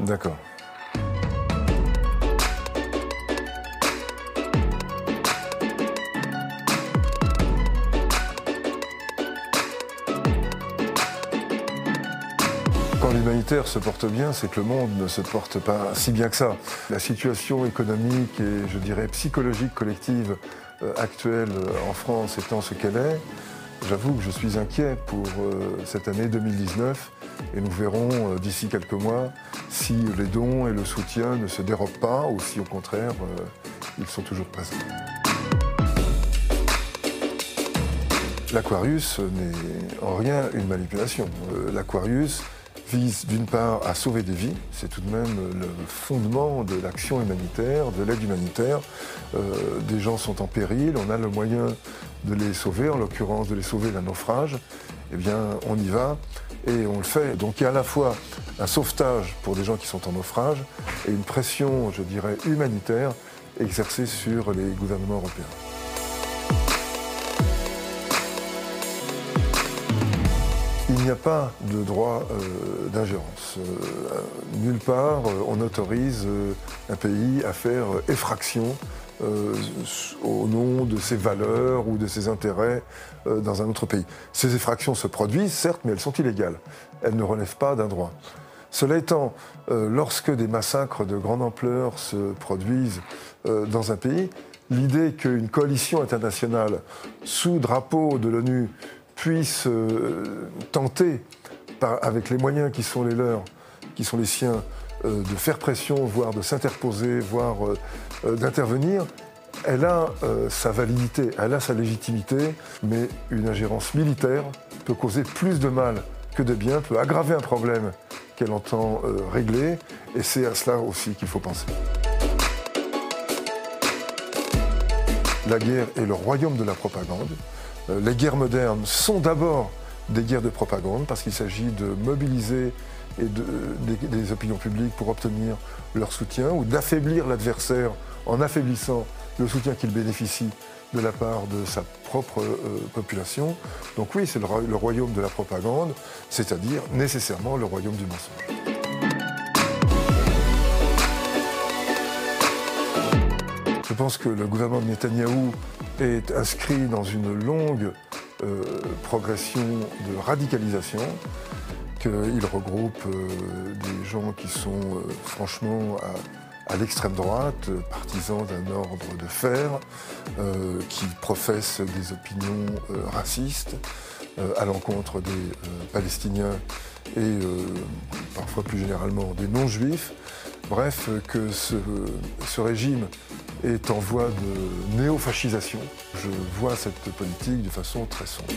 D'accord. Quand l'humanitaire se porte bien, c'est que le monde ne se porte pas si bien que ça. La situation économique et, je dirais, psychologique collective euh, actuelle euh, en France étant ce qu'elle est, j'avoue que je suis inquiet pour euh, cette année 2019 et nous verrons euh, d'ici quelques mois si les dons et le soutien ne se dérobent pas ou si au contraire euh, ils sont toujours présents. L'Aquarius n'est en rien une manipulation. Euh, L'Aquarius vise d'une part à sauver des vies, c'est tout de même le fondement de l'action humanitaire, de l'aide humanitaire. Des gens sont en péril, on a le moyen de les sauver, en l'occurrence de les sauver d'un naufrage. Eh bien, on y va et on le fait. Donc il y a à la fois un sauvetage pour des gens qui sont en naufrage et une pression, je dirais, humanitaire exercée sur les gouvernements européens. Il n'y a pas de droit euh, d'ingérence. Euh, nulle part euh, on autorise un pays à faire effraction euh, au nom de ses valeurs ou de ses intérêts euh, dans un autre pays. Ces effractions se produisent, certes, mais elles sont illégales. Elles ne relèvent pas d'un droit. Cela étant, euh, lorsque des massacres de grande ampleur se produisent dans un pays, l'idée qu'une coalition internationale sous drapeau de l'ONU puisse tenter, avec les moyens qui sont les leurs, qui sont les siens, de faire pression, voire de s'interposer, voire euh, euh, d'intervenir, elle a euh, sa validité, elle a sa légitimité, mais une ingérence militaire peut causer plus de mal que de bien, peut aggraver un problème qu'elle entend euh, régler, et c'est à cela aussi qu'il faut penser. La guerre est le royaume de la propagande. Euh, Les guerres modernes sont d'abord des guerres de propagande parce qu'il s'agit de mobiliser et de- des, opinions publiques pour obtenir leur soutien ou d'affaiblir l'adversaire en affaiblissant le soutien qu'il bénéficie de la part de sa propre euh, population. Donc oui, c'est le royaume de la propagande, c'est-à-dire nécessairement le royaume du mensonge. Je pense que le gouvernement de Netanyahou est inscrit dans une longue euh, progression de radicalisation, qu'il regroupe euh, des gens qui sont euh, franchement à, l'extrême droite, euh, partisans d'un ordre de fer, qui professent des opinions racistes à l'encontre des Palestiniens et parfois plus généralement des non-juifs. Bref, que ce, ce régime est en voie de néofascisation. Je vois cette politique de façon très sombre.